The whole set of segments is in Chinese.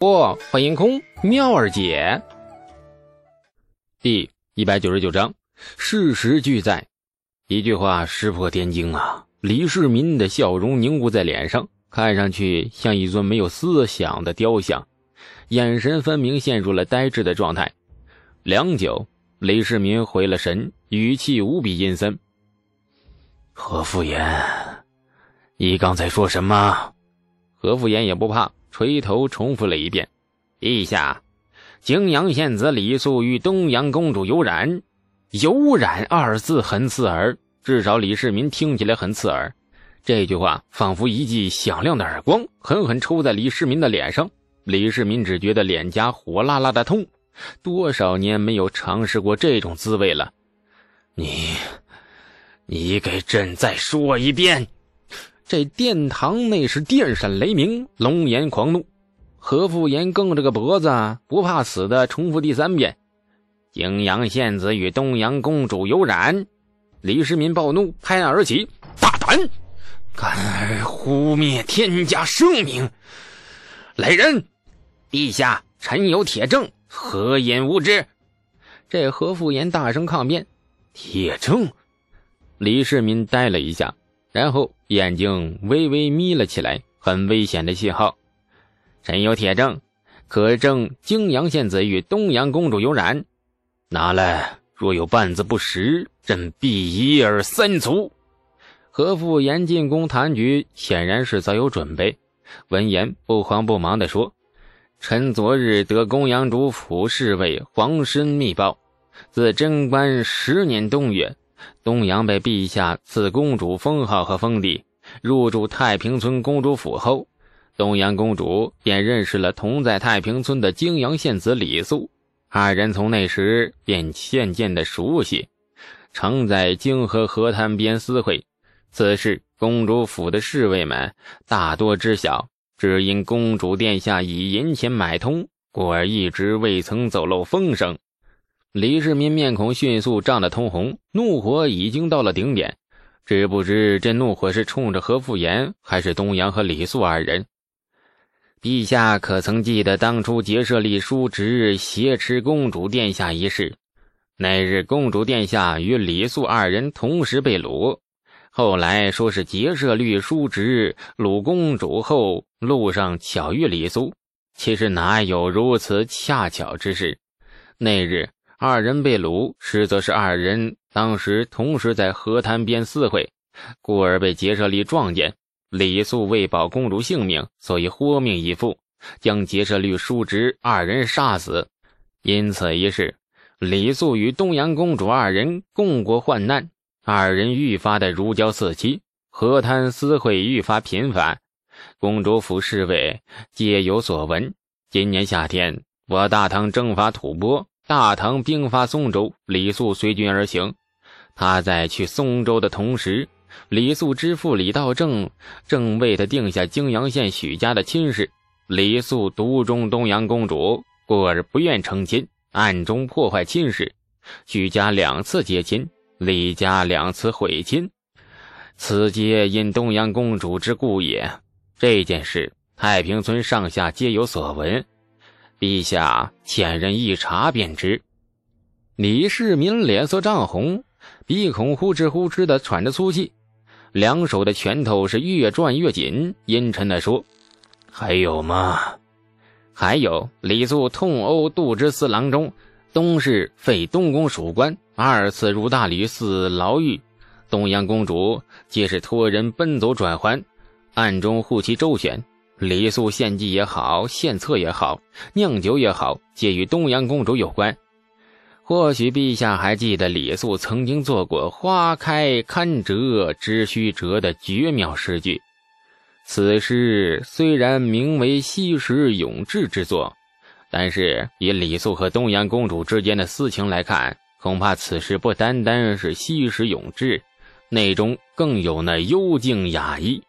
不，欢迎空妙儿姐。第一百九十九章，事实俱在。一句话石破天惊啊！李世民的笑容凝固在脸上，看上去像一尊没有思想的雕像，眼神分明陷入了呆滞的状态。良久，李世民回了神，语气无比阴森：“何复言，你刚才说什么？”何复言也不怕。垂头重复了一遍：“陛下，泾阳县子李素与东阳公主有染。”“有染”二字很刺耳，至少李世民听起来很刺耳。这句话仿佛一记响亮的耳光，狠狠抽在李世民的脸上。李世民只觉得脸颊火辣辣的痛，多少年没有尝试过这种滋味了。你，你给朕再说一遍。这殿堂内是电闪雷鸣，龙颜狂怒。何复言梗着个脖子，不怕死的重复第三遍：“泾阳县子与东阳公主有染。”李世民暴怒，拍案而起：“大胆，敢污蔑天家圣明！来人，陛下，臣有铁证，何言无知？”这何复言大声抗辩：“铁证！”李世民呆了一下。然后眼睛微微眯了起来，很危险的信号。臣有铁证，可证泾阳县子与东阳公主有染。拿来，若有半字不实，朕必一而三除。何复言进宫谈局，显然是早有准备。闻言，不慌不忙地说：“臣昨日得公阳主府侍卫黄申密报，自贞观十年冬月。”东阳被陛下赐公主封号和封地，入住太平村公主府后，东阳公主便认识了同在太平村的泾阳县子李素，二人从那时便渐渐的熟悉，常在泾河河滩边私会。此事公主府的侍卫们大多知晓，只因公主殿下以银钱买通，故而一直未曾走漏风声。李世民面孔迅速涨得通红，怒火已经到了顶点。只不知这怒火是冲着何复言，还是东阳和李素二人？陛下可曾记得当初结舍利叔侄挟持公主殿下一事？那日公主殿下与李素二人同时被掳，后来说是结舍利叔侄掳公主后，路上巧遇李素。其实哪有如此恰巧之事？那日。二人被掳，实则是二人当时同时在河滩边私会，故而被劫舍利撞见。李素为保公主性命，所以豁命以赴，将劫舍利叔侄二人杀死。因此一事，李素与东阳公主二人共过患难，二人愈发的如胶似漆，河滩私会愈发频繁。公主府侍卫皆有所闻。今年夏天，我大唐征伐吐蕃。大唐兵发松州，李素随军而行。他在去松州的同时，李素之父李道正正为他定下泾阳县许家的亲事。李素独钟东阳公主，故而不愿成亲，暗中破坏亲事。许家两次结亲，李家两次毁亲，此皆因东阳公主之故也。这件事，太平村上下皆有所闻。陛下，遣人一查便知。李世民脸色涨红，鼻孔呼哧呼哧的喘着粗气，两手的拳头是越转越紧，阴沉的说：“还有吗？还有。李素痛殴杜之四郎中，东市废东宫属官，二次入大理寺牢狱。东阳公主皆是托人奔走转还，暗中护其周旋。”李素献计也好，献策也好，酿酒也好，皆与东阳公主有关。或许陛下还记得李素曾经做过“花开堪折直须折”的绝妙诗句。此诗虽然名为西施咏志之作，但是以李素和东阳公主之间的私情来看，恐怕此诗不单单是西施咏志，内中更有那幽静雅意。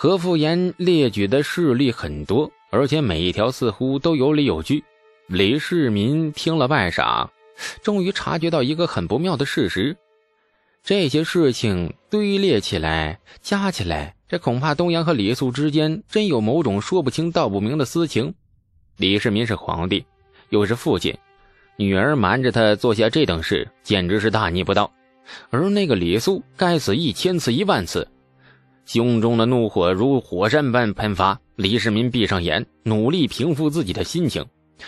何复言列举的事例很多，而且每一条似乎都有理有据。李世民听了半晌，终于察觉到一个很不妙的事实：这些事情堆列起来、加起来，这恐怕东阳和李素之间真有某种说不清道不明的私情。李世民是皇帝，又是父亲，女儿瞒着他做下这等事，简直是大逆不道。而那个李素，该死一千次一万次，胸中的怒火如火山般喷发。李世民闭上眼，努力平复自己的心情，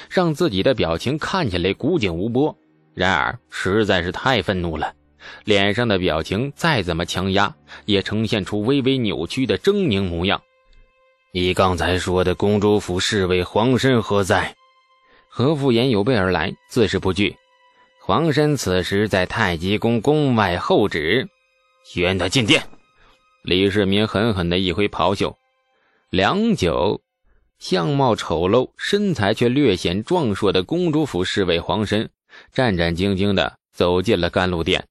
让自己的表情看起来古井无波。然而实在是太愤怒了，脸上的表情再怎么强压，也呈现出微微扭曲的狰狞模样。你刚才说的公主府侍卫黄申何在？何复言有备而来，自是不惧。黄申此时在太极宫宫外候旨，宣他进殿。李世民狠狠的一挥袍袖，良久，相貌丑陋、身材却略显壮硕的公主府侍卫黄申，战战兢兢的走进了甘露殿。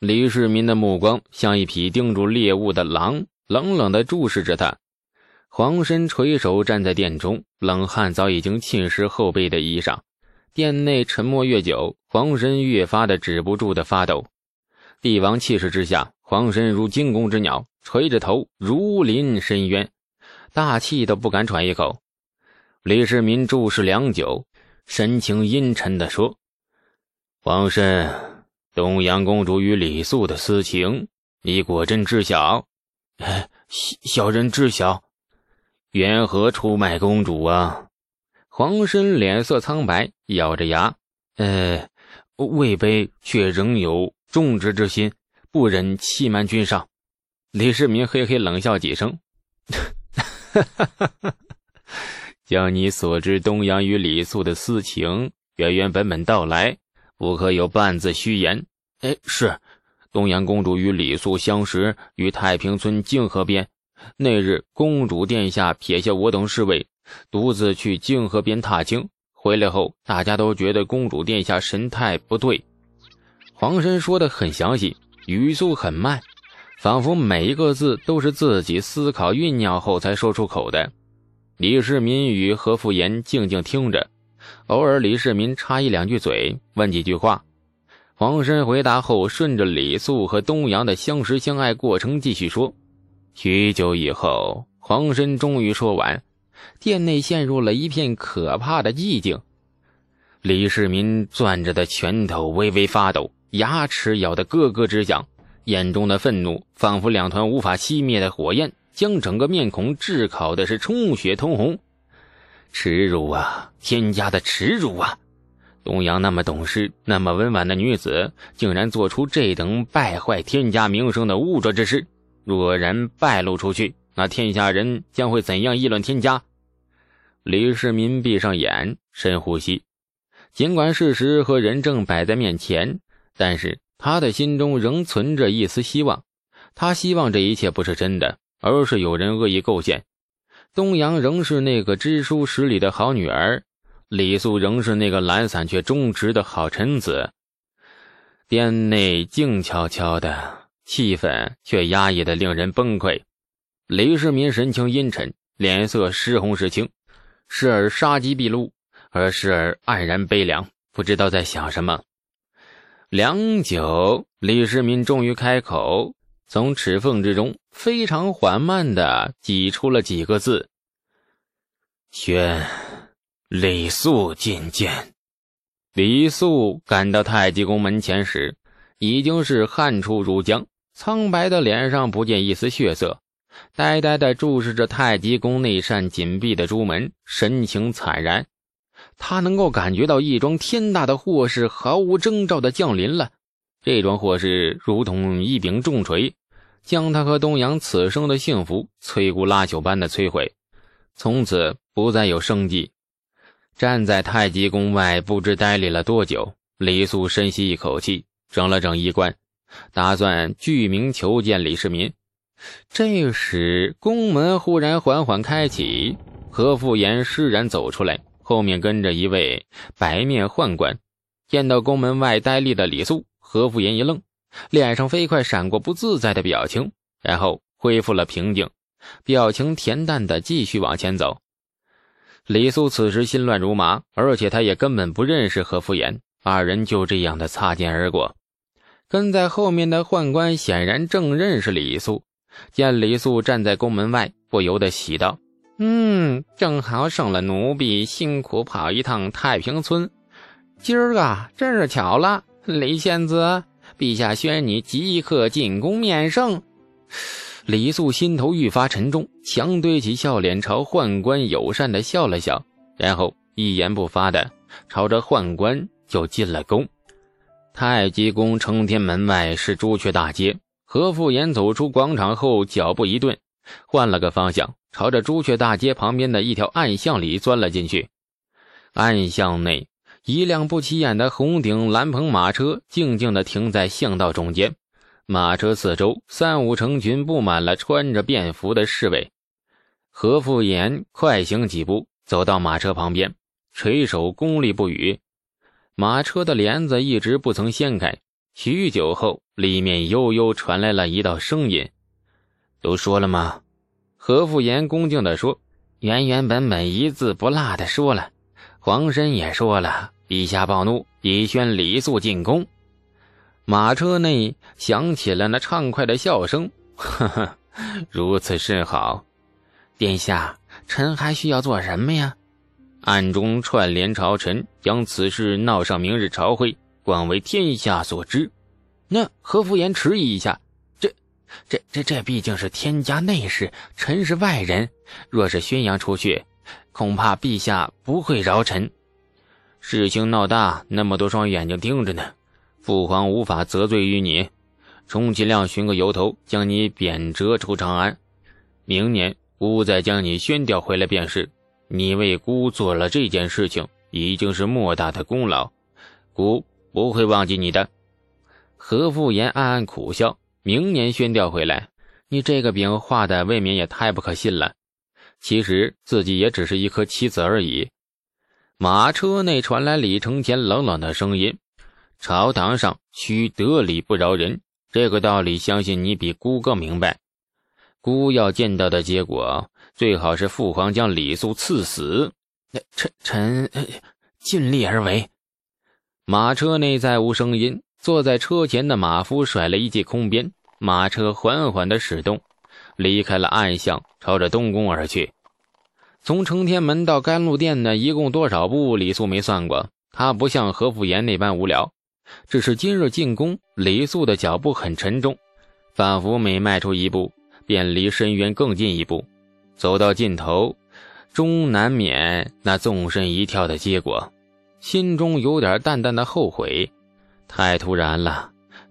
李世民的目光像一匹盯住猎物的狼，冷冷的注视着他。黄申垂手站在殿中，冷汗早已经浸湿后背的衣裳。殿内沉默越久，黄申越发的止不住的发抖。帝王气势之下，黄申如惊弓之鸟，垂着头如临深渊，大气都不敢喘一口。李世民注视良久，神情阴沉的说：“黄申，东阳公主与李素的私情，你果真知晓？”“小小人知晓。”缘何出卖公主啊？黄申脸色苍白，咬着牙：“呃，魏卑却仍有重职之心，不忍欺瞒君上。”李世民嘿嘿冷笑几声：“ 将你所知东阳与李素的私情原原本本道来，不可有半字虚言。”“哎，是，东阳公主与李素相识于太平村泾河边。”那日，公主殿下撇下我等侍卫，独自去泾河边踏青。回来后，大家都觉得公主殿下神态不对。黄申说的很详细，语速很慢，仿佛每一个字都是自己思考酝酿后才说出口的。李世民与何复言静静听着，偶尔李世民插一两句嘴，问几句话。黄申回答后，顺着李素和东阳的相识相爱过程继续说。许久以后，黄申终于说完，殿内陷入了一片可怕的寂静。李世民攥着的拳头微微发抖，牙齿咬得咯咯直响，眼中的愤怒仿佛两团无法熄灭的火焰，将整个面孔炙烤的是充血通红。耻辱啊！天家的耻辱啊！东阳那么懂事、那么温婉的女子，竟然做出这等败坏天家名声的污浊之事。若然败露出去，那天下人将会怎样议论天家？李世民闭上眼，深呼吸。尽管事实和人证摆在面前，但是他的心中仍存着一丝希望。他希望这一切不是真的，而是有人恶意构陷。东阳仍是那个知书识礼的好女儿，李素仍是那个懒散却忠直的好臣子。殿内静悄悄的。气氛却压抑的令人崩溃。李世民神情阴沉，脸色时红时青，时而杀机毕露，而时而黯然悲凉，不知道在想什么。良久，李世民终于开口，从齿缝之中非常缓慢的挤出了几个字：“宣李素觐见。”李素赶到太极宫门前时，已经是汗出如浆。苍白的脸上不见一丝血色，呆呆地注视着太极宫那扇紧闭的朱门，神情惨然。他能够感觉到一桩天大的祸事毫无征兆地降临了。这桩祸事如同一柄重锤，将他和东阳此生的幸福摧枯拉朽般的摧毁，从此不再有生机。站在太极宫外，不知呆立了多久。李素深吸一口气，整了整衣冠。打算具名求见李世民。这时，宫门忽然缓缓开启，何复言释然走出来，后面跟着一位白面宦官。见到宫门外呆立的李素，何福言一愣，脸上飞快闪过不自在的表情，然后恢复了平静，表情恬淡的继续往前走。李素此时心乱如麻，而且他也根本不认识何福言，二人就这样的擦肩而过。跟在后面的宦官显然正认识李素，见李素站在宫门外，不由得喜道：“嗯，正好省了奴婢辛苦跑一趟太平村。今儿个真是巧了，李仙子，陛下宣你即刻进宫面圣。李素心头愈发沉重，强堆起笑脸，朝宦官友善的笑了笑，然后一言不发的朝着宦官就进了宫。太极宫承天门外是朱雀大街。何复言走出广场后，脚步一顿，换了个方向，朝着朱雀大街旁边的一条暗巷里钻了进去。暗巷内，一辆不起眼的红顶蓝棚马车静静地停在巷道中间，马车四周三五成群布满了穿着便服的侍卫。何复言快行几步，走到马车旁边，垂手恭立不语。马车的帘子一直不曾掀开，许久后，里面悠悠传来了一道声音：“都说了吗？”何复言恭敬地说：“原原本本一字不落的说了，黄申也说了，陛下暴怒，已宣李肃进宫。”马车内响起了那畅快的笑声：“呵呵，如此甚好。殿下，臣还需要做什么呀？”暗中串联朝臣，将此事闹上明日朝会，广为天下所知。那何福言迟疑一下，这、这、这、毕竟是天家内事，臣是外人，若是宣扬出去，恐怕陛下不会饶臣。事情闹大，那么多双眼睛盯着呢，父皇无法责罪于你，充其量寻个由头将你贬谪出长安，明年吾再将你宣调回来便是。你为孤做了这件事情，已经是莫大的功劳，孤不会忘记你的。何复言暗暗苦笑，明年宣调回来，你这个饼画的未免也太不可信了。其实自己也只是一颗棋子而已。马车内传来李承前冷冷的声音：“朝堂上需得理不饶人，这个道理相信你比孤更明白。孤要见到的结果。”最好是父皇将李肃赐死，臣臣尽力而为。马车内再无声音，坐在车前的马夫甩了一记空鞭，马车缓缓的驶动，离开了暗巷，朝着东宫而去。从承天门到甘露殿呢，一共多少步？李素没算过。他不像何福言那般无聊，只是今日进宫，李素的脚步很沉重，仿佛每迈出一步，便离深渊更近一步。走到尽头，终难免那纵身一跳的结果，心中有点淡淡的后悔，太突然了，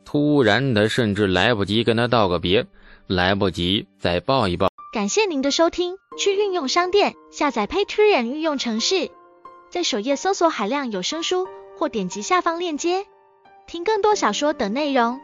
突然的，甚至来不及跟他道个别，来不及再抱一抱。感谢您的收听，去运用商店下载 Patreon 运用城市，在首页搜索海量有声书，或点击下方链接听更多小说等内容。